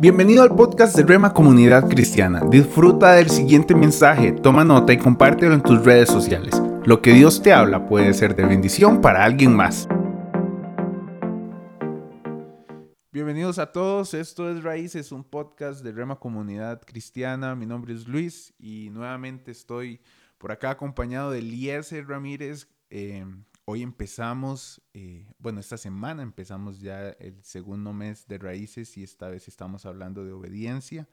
Bienvenido al podcast de Rema Comunidad Cristiana. Disfruta del siguiente mensaje, toma nota y compártelo en tus redes sociales. Lo que Dios te habla puede ser de bendición para alguien más. Bienvenidos a todos, esto es Raíces, un podcast de Rema Comunidad Cristiana. Mi nombre es Luis y nuevamente estoy por acá acompañado de Eliezer Ramírez. Eh, Hoy empezamos, eh, bueno, esta semana empezamos ya el segundo mes de raíces y esta vez estamos hablando de obediencia.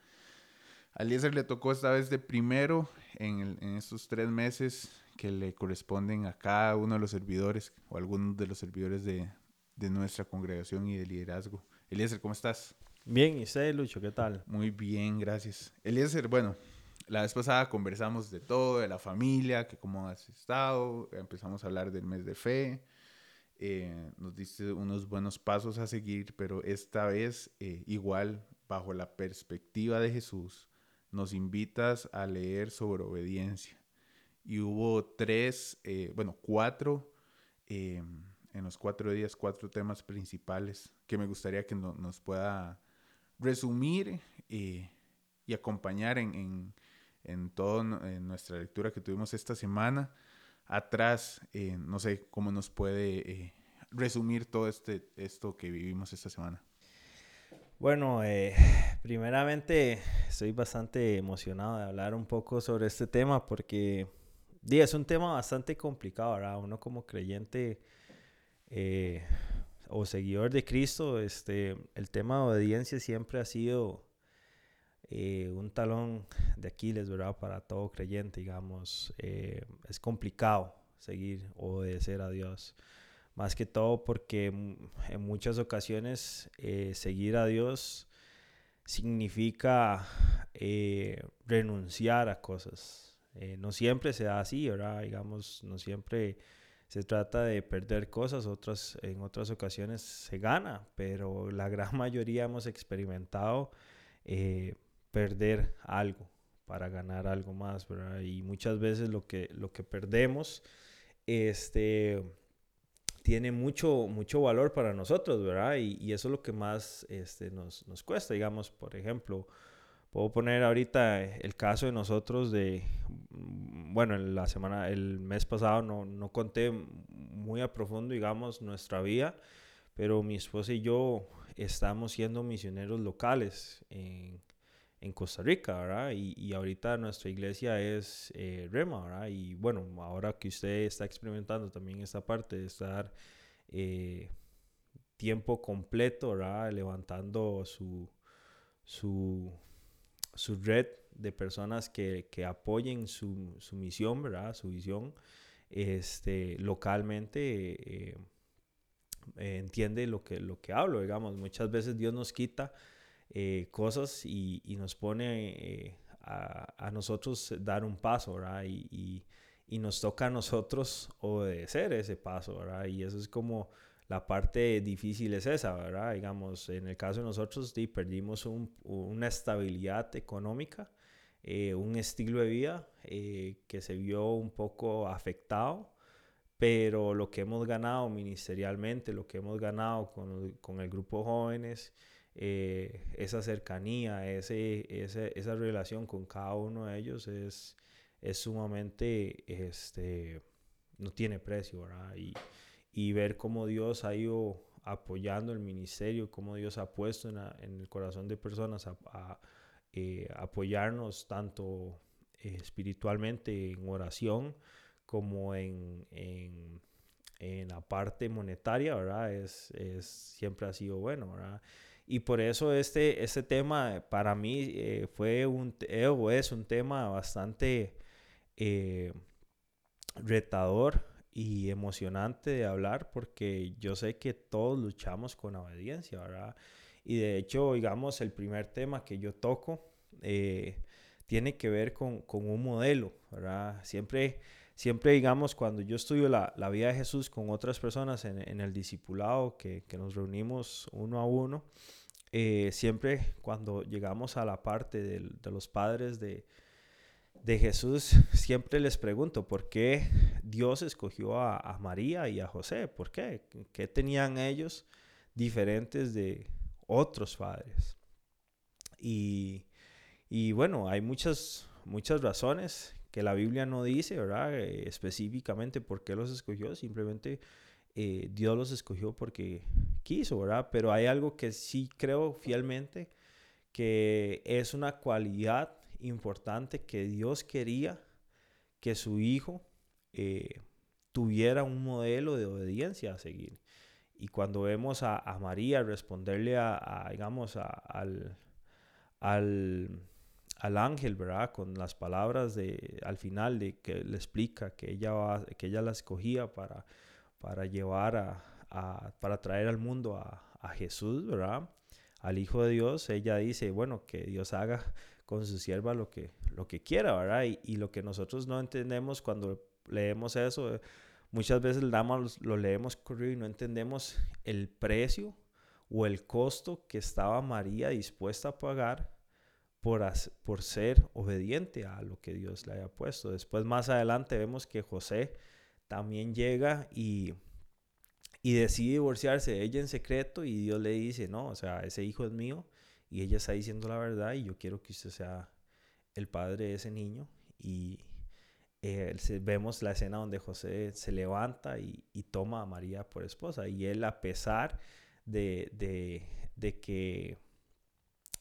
A Eliezer le tocó esta vez de primero en, estos tres meses que le corresponden a cada uno de los servidores o algunos de los servidores de, de nuestra congregación y de liderazgo. Eliezer, ¿cómo estás? Bien, ¿y usted, Lucho, qué tal? Muy bien, gracias. Eliezer, bueno, la vez pasada conversamos de todo, de la familia, que cómo has estado, empezamos a hablar del mes de fe, eh, nos diste unos buenos pasos a seguir, pero esta vez eh, igual bajo la perspectiva de Jesús, nos invitas a leer sobre obediencia. Y hubo tres, eh, bueno, cuatro, en los cuatro días, cuatro temas principales que me gustaría que nos pueda resumir y acompañar en en toda nuestra lectura que tuvimos esta semana. Atrás, eh, no sé cómo nos puede eh, resumir todo este, esto que vivimos esta semana. Bueno, eh, primeramente estoy bastante emocionado de hablar un poco sobre este tema porque es un tema bastante complicado, ¿verdad? Uno como creyente o seguidor de Cristo, este, el tema de obediencia siempre ha sido eh, un talón de Aquiles, ¿verdad? Para todo creyente, digamos. Eh, es complicado seguir, obedecer a Dios. Más que todo porque en muchas ocasiones eh, seguir a Dios significa renunciar a cosas. no siempre se da así, ¿verdad? Digamos, no siempre se trata de perder cosas, otras, en otras ocasiones se gana, pero la gran mayoría hemos experimentado perder algo para ganar algo más, ¿verdad? Y muchas veces lo que, lo que perdemos este, tiene mucho, mucho valor para nosotros, ¿verdad? Y, eso es lo que más este, nos, nos, cuesta, digamos, por ejemplo, puedo poner ahorita el caso de nosotros de, bueno, en la semana, el mes pasado no, no conté muy a profundo, digamos, nuestra vida, pero mi esposa y yo estamos siendo misioneros locales en en Costa Rica, ¿verdad? Y, ahorita nuestra iglesia es eh, Rema, ¿verdad? Y bueno, ahora que usted está experimentando también esta parte de estar eh, tiempo completo, ¿verdad? Levantando su, su, su red de personas que, que apoyen su, su, misión, ¿verdad? Su visión, este, localmente, eh, entiende lo que, lo que hablo, digamos. Muchas veces Dios nos quita eh, cosas y, nos pone eh, a, nosotros dar un paso, ¿verdad? Y, y, nos toca a nosotros obedecer ese paso, ¿verdad? Y eso es como la parte difícil es esa, ¿verdad? Digamos, en el caso de nosotros, sí, perdimos una estabilidad económica, eh, un estilo de vida que se vio un poco afectado pero lo que hemos ganado ministerialmente, lo que hemos ganado con, con el grupo jóvenes, eh, esa cercanía, ese, esa relación con cada uno de ellos es, es sumamente, este, no tiene precio, ¿verdad? Y, y, ver cómo Dios ha ido apoyando el ministerio, cómo Dios ha puesto en, en el corazón de personas a, eh, apoyarnos tanto eh, espiritualmente en oración como en, en, en, la parte monetaria, ¿verdad? Es, es, siempre ha sido bueno, ¿verdad? Y por eso este, este tema para mí eh, fue un, eh, es un tema bastante eh, retador y emocionante de hablar porque yo sé que todos luchamos con obediencia, ¿verdad? Y de hecho, digamos, el primer tema que yo toco tiene que ver con, con, un modelo, ¿verdad? Siempre, siempre digamos, cuando yo estudio la, la vida de Jesús con otras personas en, en el discipulado, que, que, nos reunimos uno a uno, eh, siempre cuando llegamos a la parte de, los padres de, de, Jesús, siempre les pregunto, ¿por qué Dios escogió a, María y a José? ¿Por qué? ¿Qué tenían ellos diferentes de otros padres? Y, y bueno, hay muchas, muchas razones que la Biblia no dice, ¿verdad? Eh, específicamente por qué los escogió, simplemente eh, Dios los escogió porque quiso, ¿verdad? Pero hay algo que sí creo fielmente, que es una cualidad importante que Dios quería que su hijo eh, tuviera un modelo de obediencia a seguir. Y cuando vemos a, María responderle a, digamos, al, al, ángel, ¿verdad? Con las palabras de, al final de que le explica que ella, va, que ella la escogía para, para llevar a, para traer al mundo a, Jesús, ¿verdad? Al Hijo de Dios, ella dice, bueno, que Dios haga con su sierva lo que, lo que quiera, ¿verdad? Y, lo que nosotros no entendemos cuando leemos eso, muchas veces lo leemos corrido y no entendemos el precio o el costo que estaba María dispuesta a pagar por, por ser obediente a lo que Dios le haya puesto. Después más adelante vemos que José también llega y, y decide divorciarse de ella en secreto y Dios le dice, no, o sea, ese hijo es mío y ella está diciendo la verdad y yo quiero que usted sea el padre de ese niño y, eh, vemos la escena donde José se levanta y, toma a María por esposa. Y él, a pesar de, que,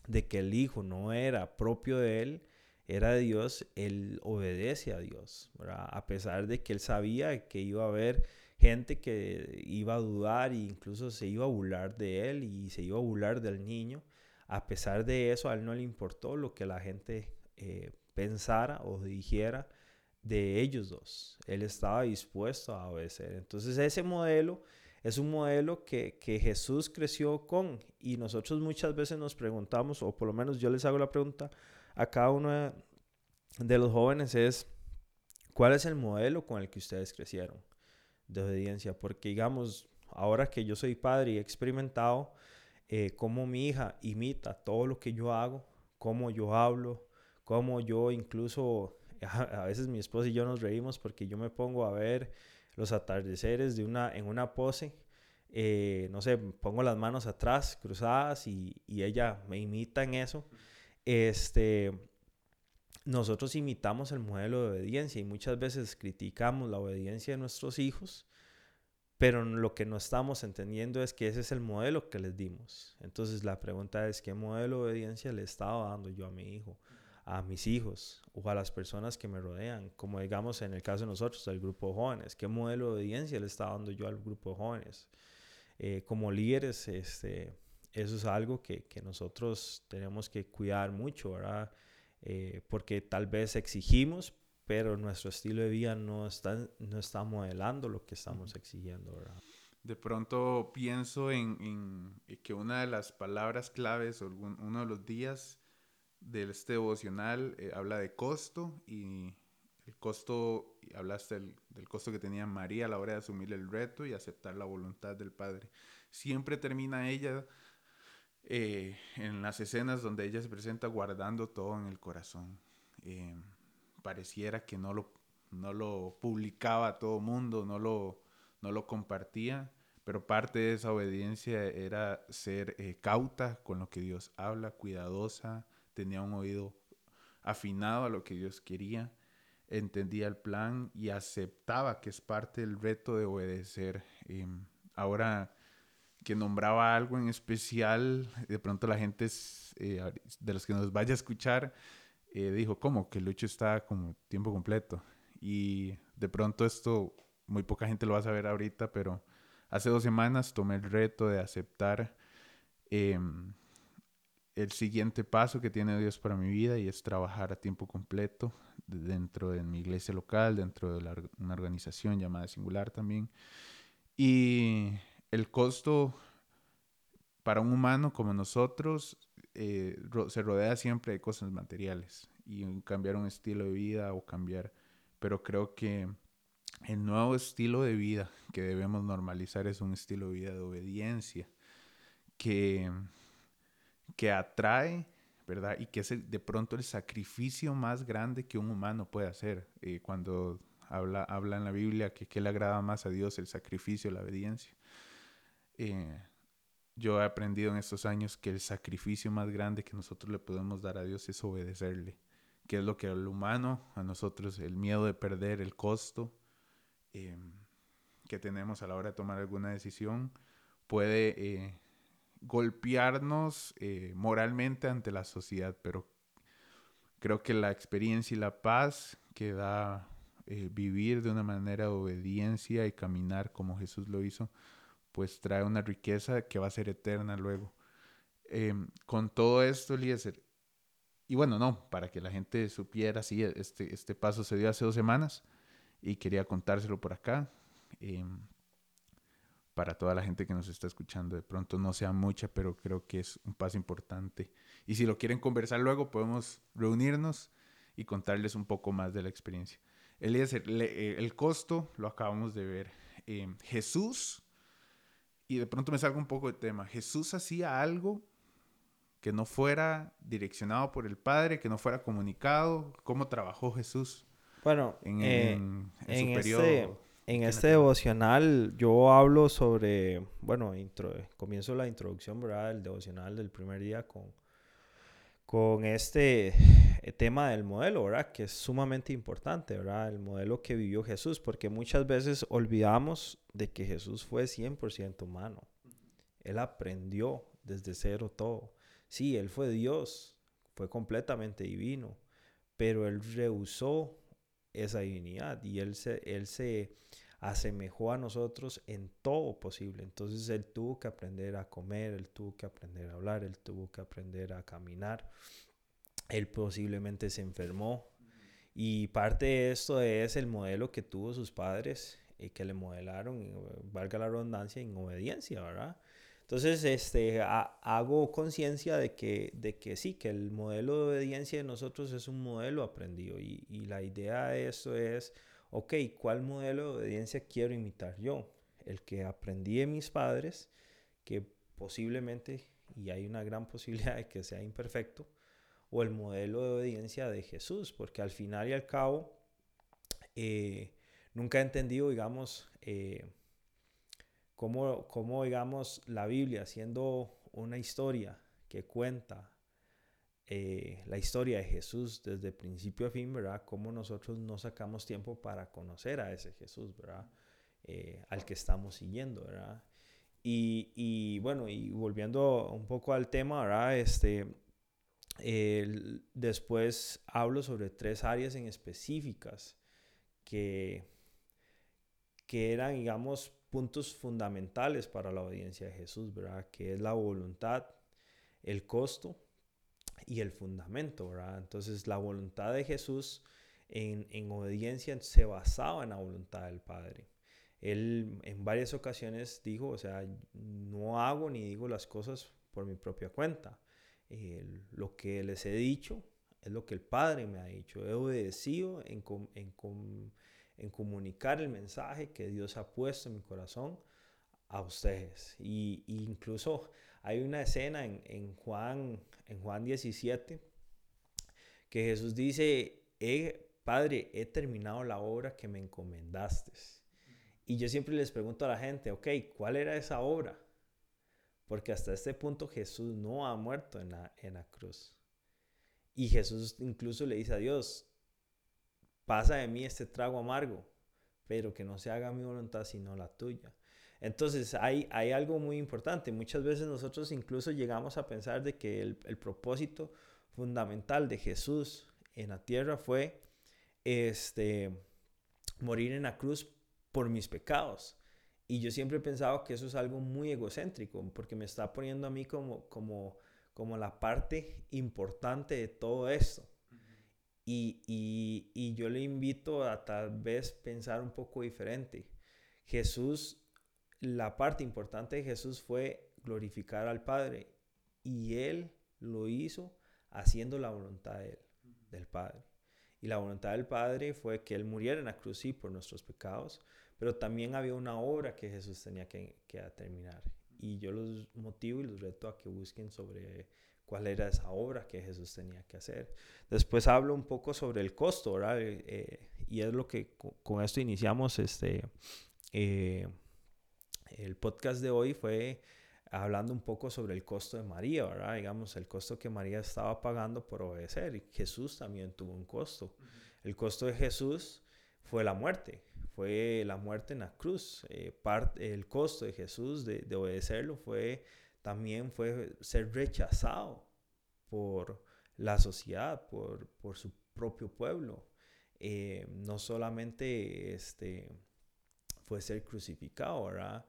de que el hijo no era propio de él, era de Dios, él obedece a Dios. A pesar de que él sabía que iba a haber gente que iba a dudar e incluso se iba a burlar de él y se iba a burlar del niño. A pesar de eso, a él no le importó lo que la gente eh, pensara o dijera de ellos dos. Él estaba dispuesto a obedecer. Entonces ese modelo es un modelo que, Jesús creció con y nosotros muchas veces nos preguntamos, o por lo menos yo les hago la pregunta a cada uno de, los jóvenes es, ¿cuál es el modelo con el que ustedes crecieron de obediencia? Porque digamos, ahora que yo soy padre y he experimentado eh, cómo mi hija imita todo lo que yo hago, cómo yo hablo, cómo yo incluso a veces mi esposa y yo nos reímos porque yo me pongo a ver los atardeceres de una, en una pose, eh, no sé, pongo las manos atrás, cruzadas, y, y, ella me imita en eso. Este, nosotros imitamos el modelo de obediencia y muchas veces criticamos la obediencia de nuestros hijos, pero lo que no estamos entendiendo es que ese es el modelo que les dimos. Entonces la pregunta es, ¿qué modelo de obediencia le estaba dando yo a mi hijo? a mis hijos o a las personas que me rodean, como digamos en el caso de nosotros, el grupo de jóvenes, qué modelo de audiencia le está dando yo al grupo de jóvenes. Eh, como líderes, este, eso es algo que, que, nosotros tenemos que cuidar mucho, ¿verdad? Eh, porque tal vez exigimos, pero nuestro estilo de vida no está, no está modelando lo que estamos exigiendo, ¿verdad? De pronto pienso en, en que una de las palabras claves o uno de los días de este devocional eh, habla de costo y el costo, hablaste del, del, costo que tenía María a la hora de asumir el reto y aceptar la voluntad del Padre. Siempre termina ella eh, en las escenas donde ella se presenta guardando todo en el corazón. Eh, pareciera que no lo, no lo publicaba a todo mundo, no lo, no lo compartía, pero parte de esa obediencia era ser cauta con lo que Dios habla, cuidadosa, tenía un oído afinado a lo que Dios quería, entendía el plan y aceptaba que es parte del reto de obedecer. Ahora que nombraba algo en especial, de pronto la gente eh, de los que nos vaya a escuchar eh, dijo, ¿cómo? Que Lucho está como tiempo completo. Y de pronto esto, muy poca gente lo va a saber ahorita, pero hace dos semanas tomé el reto de aceptar em, el siguiente paso que tiene Dios para mi vida y es trabajar a tiempo completo dentro de mi iglesia local, dentro de una organización llamada Singular también. Y el costo para un humano como nosotros eh, se rodea siempre de cosas materiales y cambiar un estilo de vida o cambiar, pero creo que el nuevo estilo de vida que debemos normalizar es un estilo de vida de obediencia que que atrae, ¿verdad? Y que es de pronto el sacrificio más grande que un humano puede hacer. Eh, cuando habla, habla en la Biblia que, le agrada más a Dios el sacrificio, la obediencia. Eh, yo he aprendido en estos años que el sacrificio más grande que nosotros le podemos dar a Dios es obedecerle, que es lo que al humano, a nosotros, el miedo de perder, el costo em, que tenemos a la hora de tomar alguna decisión, puede eh, golpearnos eh, moralmente ante la sociedad, pero creo que la experiencia y la paz que da vivir de una manera de obediencia y caminar como Jesús lo hizo, pues trae una riqueza que va a ser eterna luego. Em, con todo esto, Eliezer, y bueno, no, para que la gente supiera, sí, este, este paso se dio hace dos semanas y quería contárselo por acá. Em, para toda la gente que nos está escuchando, de pronto no sea mucha, pero creo que es un paso importante. Y si lo quieren conversar luego, podemos reunirnos y contarles un poco más de la experiencia. Eliezer, eh, el costo lo acabamos de ver. Em, Jesús y de pronto me salgo un poco de tema. Jesús hacía algo que no fuera direccionado por el Padre, que no fuera comunicado. ¿Cómo trabajó Jesús? Bueno, en, eh, en, su periodo? Este, en este devocional yo hablo sobre, bueno, comienzo la introducción, ¿verdad? El devocional del primer día con, con este eh, tema del modelo, ¿verdad? Que es sumamente importante, ¿verdad? El modelo que vivió Jesús, porque muchas veces olvidamos de que Jesús fue 100% humano. Él aprendió desde cero todo. Sí, Él fue Dios, fue completamente divino, pero Él rehusó esa divinidad y Él se, él se asemejó a nosotros en todo posible. Entonces Él tuvo que aprender a comer, Él tuvo que aprender a hablar, Él tuvo que aprender a caminar él posiblemente se enfermó. Y parte de esto es el modelo que tuvo sus padres y que le modelaron, valga la redundancia, en obediencia, ¿verdad? Entonces, este, hago conciencia de que, de que sí, que el modelo de obediencia de nosotros es un modelo aprendido. Y, y la idea de esto es, ok, ¿cuál modelo de obediencia quiero imitar yo? El que aprendí de mis padres, que posiblemente, y hay una gran posibilidad de que sea imperfecto, o el modelo de obediencia de Jesús, porque al final y al cabo eh, nunca he entendido, digamos, eh, cómo, cómo, digamos, la Biblia, siendo una historia que cuenta eh, la historia de Jesús desde principio a fin, ¿verdad? Cómo nosotros no sacamos tiempo para conocer a ese Jesús, ¿verdad? al que estamos siguiendo, ¿verdad? Y, y, bueno, y volviendo un poco al tema, ¿verdad? Este, después hablo sobre tres áreas en específicas que, que eran, digamos, puntos fundamentales para la obediencia de Jesús, ¿verdad? Que es la voluntad, el costo y el fundamento, ¿verdad? Entonces, la voluntad de Jesús en, en obediencia se basaba en la voluntad del Padre. Él en varias ocasiones dijo, o sea, no hago ni digo las cosas por mi propia cuenta, lo que les he dicho es lo que el Padre me ha dicho. He obedecido en, en, comunicar el mensaje que Dios ha puesto en mi corazón a ustedes. Y, incluso hay una escena en, Juan, en Juan 17 que Jesús dice, Padre, he terminado la obra que me encomendaste. Y yo siempre les pregunto a la gente, ok, ¿cuál era esa obra? Porque hasta este punto Jesús no ha muerto en la, en la cruz. Y Jesús incluso le dice a Dios, pasa de mí este trago amargo, pero que no se haga mi voluntad sino la tuya. Entonces hay, hay algo muy importante. Muchas veces nosotros incluso llegamos a pensar de que el, el propósito fundamental de Jesús en la tierra fue este, morir en la cruz por mis pecados. Y yo siempre he pensado que eso es algo muy egocéntrico, porque me está poniendo a mí como, como, como la parte importante de todo esto. y, y, y, yo le invito a tal vez pensar un poco diferente. Jesús, la parte importante de Jesús fue glorificar al Padre y Él lo hizo haciendo la voluntad de él, del Padre. Y la voluntad del Padre fue que Él muriera en la cruz sí, por nuestros pecados, pero también había una obra que Jesús tenía que, terminar. Y yo los motivo y los reto a que busquen sobre cuál era esa obra que Jesús tenía que hacer. Después hablo un poco sobre el costo, ¿verdad? Eh, eh, y es lo que con, esto iniciamos este, eh, el podcast de hoy fue hablando un poco sobre el costo de María, ¿verdad? Digamos, el costo que María estaba pagando por obedecer. Y Jesús también tuvo un costo. El costo de Jesús fue la muerte, fue la muerte en la cruz. Eh, el costo de Jesús de, de, obedecerlo fue también fue ser rechazado por la sociedad, por, por su propio pueblo. Eh, no solamente este, fue ser crucificado, ¿verdad?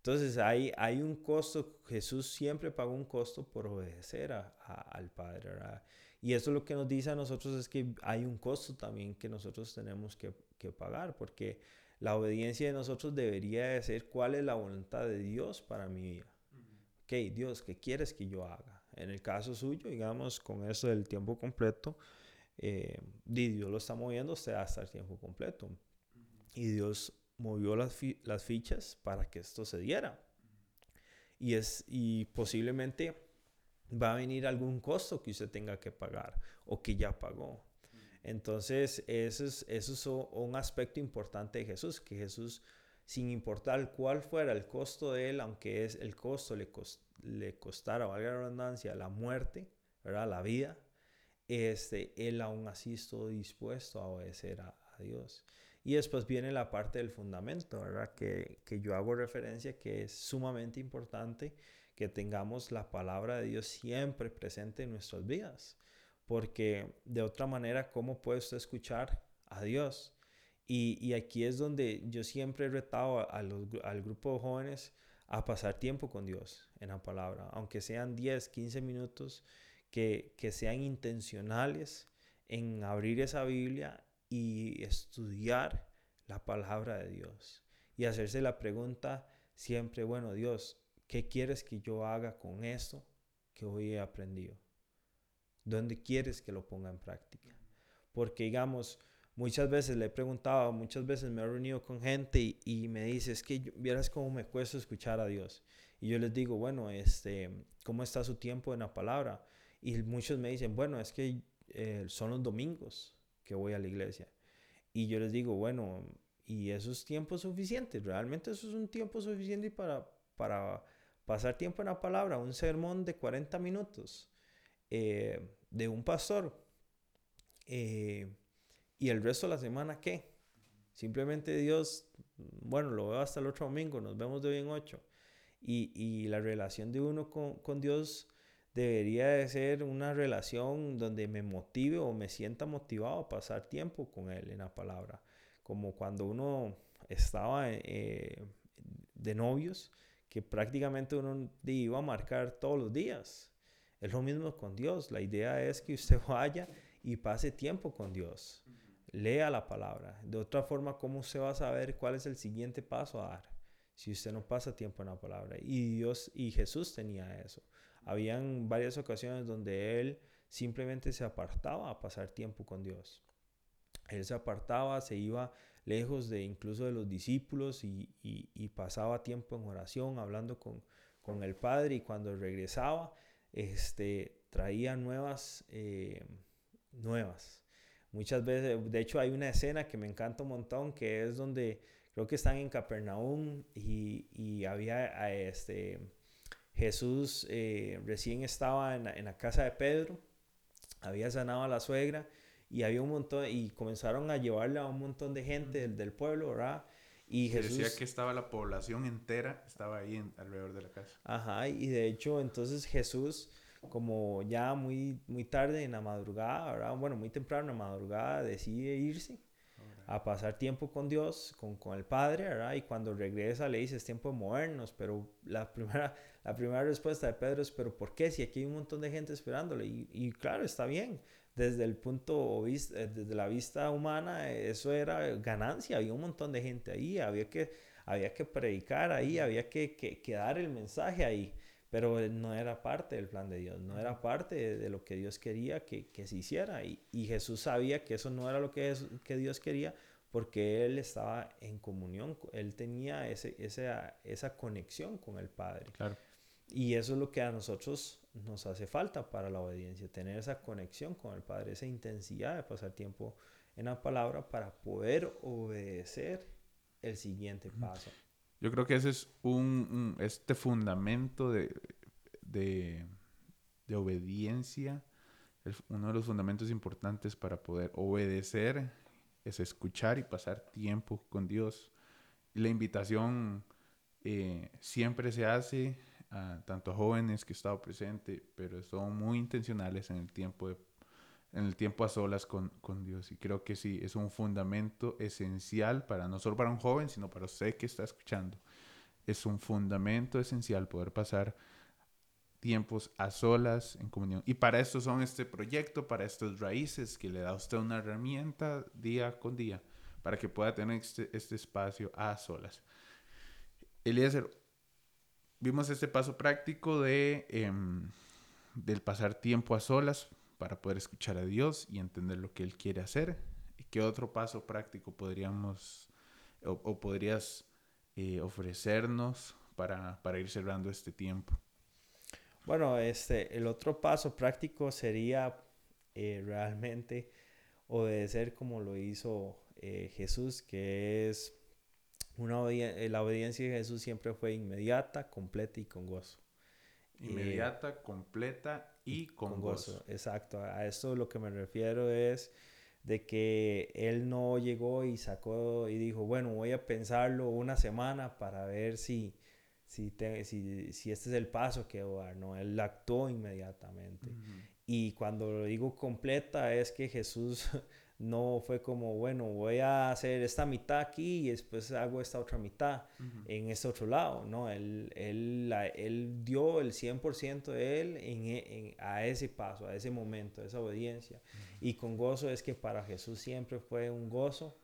Entonces hay, hay un costo, Jesús siempre pagó un costo por obedecer a, al Padre, ¿verdad? Y eso lo que nos dice a nosotros es que hay un costo también que nosotros tenemos que, que pagar, porque la obediencia de nosotros debería de ser cuál es la voluntad de Dios para mi vida. Ok, Dios, ¿qué quieres que yo haga? En el caso suyo, digamos, con eso del tiempo completo, eh, Dios lo está moviendo usted hasta el tiempo completo. Y Dios movió las, las fichas para que esto se diera. Y, es, y posiblemente va a venir algún costo que usted tenga que pagar o que ya pagó. Entonces, eso es, eso es un aspecto importante de Jesús, que Jesús, sin importar cuál fuera el costo de él, aunque es el costo le, le costara, valga la redundancia, la muerte, ¿verdad? la vida, este, él aún así estuvo dispuesto a obedecer a Dios. Y después viene la parte del fundamento, ¿verdad? Que, que yo hago referencia que es sumamente importante que tengamos la palabra de Dios siempre presente en nuestras vidas. Porque de otra manera, ¿cómo puede usted escuchar a Dios? Y, y aquí es donde yo siempre he retado al grupo de jóvenes a pasar tiempo con Dios en la palabra, aunque sean 10, 15 minutos, que, que sean intencionales en abrir esa Biblia y estudiar la palabra de Dios y hacerse la pregunta siempre, bueno, Dios, ¿qué quieres que yo haga con esto que hoy he aprendido? ¿Dónde quieres que lo ponga en práctica? Porque digamos, muchas veces le he preguntado, muchas veces me he reunido con gente y, me dice, es que vieras cómo me cuesta escuchar a Dios. Y yo les digo, bueno, este, ¿cómo está su tiempo en la palabra? Y muchos me dicen, bueno, es que eh, son los domingos que voy a la iglesia. Y yo les digo, bueno, y eso es tiempo suficiente, realmente eso es un tiempo suficiente para, para pasar tiempo en la palabra, un sermón de 40 minutos eh, de un pastor. Eh, y el resto de la semana, ¿qué? Simplemente Dios, bueno, lo veo hasta el otro domingo, nos vemos de hoy en ocho. Y, y la relación de uno con, con Dios debería de ser una relación donde me motive o me sienta motivado a pasar tiempo con Él en la palabra. Como cuando uno estaba eh, de novios, que prácticamente uno iba a marcar todos los días. Es lo mismo con Dios. La idea es que usted vaya y pase tiempo con Dios. Lea la palabra. De otra forma, ¿cómo usted va a saber cuál es el siguiente paso a dar? Si usted no pasa tiempo en la palabra. Y Dios y Jesús tenía eso. Habían varias ocasiones donde él simplemente se apartaba a pasar tiempo con Dios. Él se apartaba, se iba lejos de incluso de los discípulos y, y, pasaba tiempo en oración, hablando con, con, el Padre y cuando regresaba, este, traía nuevas, eh, nuevas. Muchas veces, de hecho hay una escena que me encanta un montón, que es donde creo que están en Capernaum y, y había este, Jesús eh, recién estaba en la, casa de Pedro, había sanado a la suegra y había un montón, y comenzaron a llevarle a un montón de gente del, pueblo, ¿verdad? Y Jesús... Decía que estaba la población entera, estaba ahí alrededor de la casa. Ajá, y de hecho entonces Jesús, como ya muy, muy tarde en la madrugada, ¿verdad? Bueno, muy temprano en la madrugada, decide irse a pasar tiempo con Dios, con, con, el Padre, ¿verdad? Y cuando regresa le dice, es tiempo de movernos, pero la primera, la primera respuesta de Pedro es, pero ¿por qué? Si aquí hay un montón de gente esperándole. Y, y claro, está bien. Desde el punto, eh, desde la vista humana, eso era ganancia. Había un montón de gente ahí, había que, había que predicar ahí, había que, que, que dar el mensaje ahí pero no era parte del plan de Dios, no era parte de, lo que Dios quería que, que se hiciera. Y, y, Jesús sabía que eso no era lo que, es, que Dios quería porque Él estaba en comunión, Él tenía ese, esa, esa conexión con el Padre. Claro. Y eso es lo que a nosotros nos hace falta para la obediencia, tener esa conexión con el Padre, esa intensidad de pasar tiempo en la palabra para poder obedecer el siguiente paso. Yo creo que ese es un, este fundamento de, de, de obediencia, uno de los fundamentos importantes para poder obedecer es escuchar y pasar tiempo con Dios. La invitación eh, siempre se hace a tanto jóvenes que he estado presente, pero son muy intencionales en el tiempo de en el tiempo a solas con, con, Dios. Y creo que sí, es un fundamento esencial para no solo para un joven, sino para usted que está escuchando. Es un fundamento esencial poder pasar tiempos a solas en comunión. Y para esto son este proyecto, para estas raíces que le da a usted una herramienta día con día para que pueda tener este, este espacio a solas. Eliezer, vimos este paso práctico de, em, del pasar tiempo a solas para poder escuchar a Dios y entender lo que Él quiere hacer. ¿Y qué otro paso práctico podríamos o, podrías eh, ofrecernos para, para ir cerrando este tiempo? Bueno, este, el otro paso práctico sería eh, realmente obedecer como lo hizo eh, Jesús, que es una la obediencia de Jesús siempre fue inmediata, completa y con gozo. Inmediata, completa y con, gozo. Exacto, a eso lo que me refiero es de que él no llegó y sacó y dijo, bueno, voy a pensarlo una semana para ver si, si, si, si, este es el paso que voy a dar, no, él actuó inmediatamente. Y cuando lo digo completa es que Jesús no fue como, bueno, voy a hacer esta mitad aquí y después hago esta otra mitad en este otro lado, no, él, él, él dio el 100% de él en, en, a ese paso, a ese momento, a esa obediencia. Y con gozo es que para Jesús siempre fue un gozo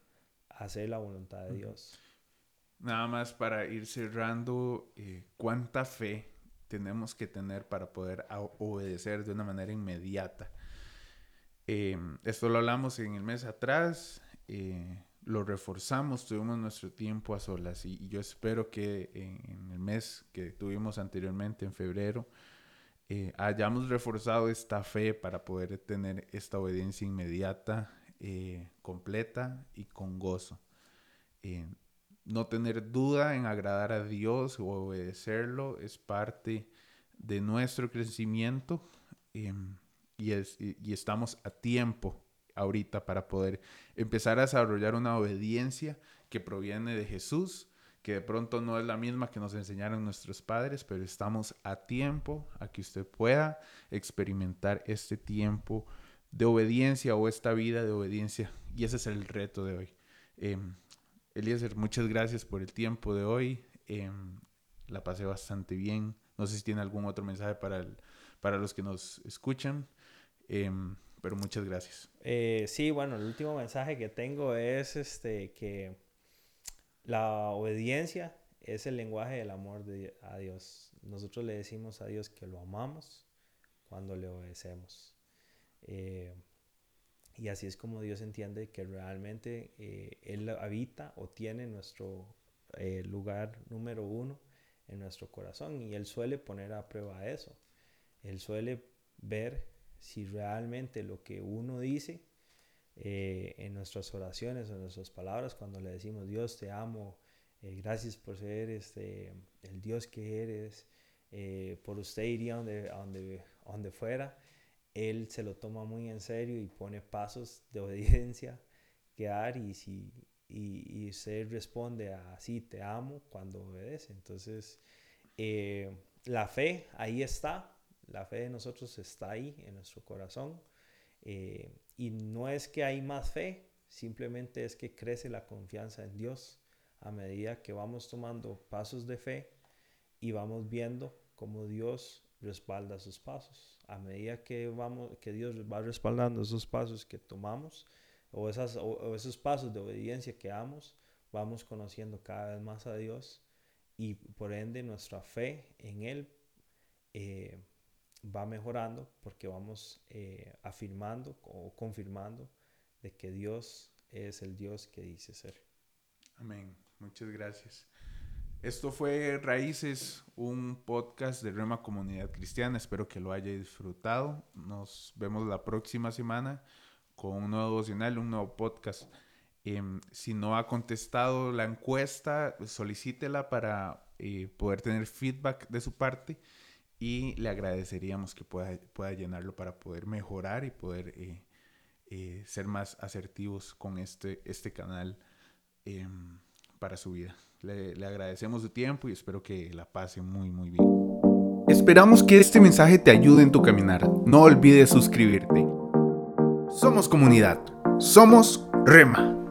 hacer la voluntad de Dios. Nada más para ir cerrando, eh, ¿cuánta fe tenemos que tener para poder obedecer de una manera inmediata? Em, esto lo hablamos en el mes atrás, eh, lo reforzamos, tuvimos nuestro tiempo a solas y, yo espero que en, el mes que tuvimos anteriormente, en febrero, eh, hayamos reforzado esta fe para poder tener esta obediencia inmediata, completa y con gozo no tener duda en agradar a Dios o obedecerlo es parte de nuestro crecimiento em, y, y, estamos a tiempo ahorita para poder empezar a desarrollar una obediencia que proviene de Jesús, que de pronto no es la misma que nos enseñaron nuestros padres, pero estamos a tiempo a que usted pueda experimentar este tiempo de obediencia o esta vida de obediencia. Y ese es el reto de hoy. Em, Eliezer, muchas gracias por el tiempo de hoy. Em, la pasé bastante bien. No sé si tiene algún otro mensaje para, para los que nos escuchan, em, pero muchas gracias. Eh, sí, bueno, el último mensaje que tengo es este, que la obediencia es el lenguaje del amor de, a Dios. Nosotros le decimos a Dios que lo amamos cuando le obedecemos. Eh, y así es como Dios entiende que realmente eh, Él habita o tiene nuestro eh, lugar número uno en nuestro corazón. Y Él suele poner a prueba eso. Él suele ver si realmente lo que uno dice eh, en nuestras oraciones, en nuestras palabras, cuando le decimos Dios te amo, gracias por ser este, el Dios que eres, por usted iría donde, donde, donde fuera él se lo toma muy en serio y pone pasos de obediencia que dar y si y, y responde a sí te amo cuando obedece. Entonces eh, la fe ahí está la fe de nosotros está ahí en nuestro corazón eh, y no es que hay más fe simplemente es que crece la confianza en Dios a medida que vamos tomando pasos de fe y vamos viendo cómo Dios respalda sus pasos. A medida que, vamos, que Dios va respaldando esos pasos que tomamos o, esas, o, esos pasos de obediencia que damos, vamos conociendo cada vez más a Dios y por ende nuestra fe en Él eh, va mejorando porque vamos eh, afirmando o confirmando de que Dios es el Dios que dice ser. Amén. Muchas gracias. Esto fue Raíces, un podcast de Rema Comunidad Cristiana. Espero que lo haya disfrutado. Nos vemos la próxima semana con un nuevo devocional, un nuevo podcast. Em, si no ha contestado la encuesta, solicítela para eh, poder tener feedback de su parte y le agradeceríamos que pueda, pueda llenarlo para poder mejorar y poder eh, eh, ser más asertivos con este, este canal em, para su vida. Le, agradecemos su tiempo y espero que la pase muy, muy bien. Esperamos que este mensaje te ayude en tu caminar. No olvides suscribirte. Somos comunidad. Somos Rema.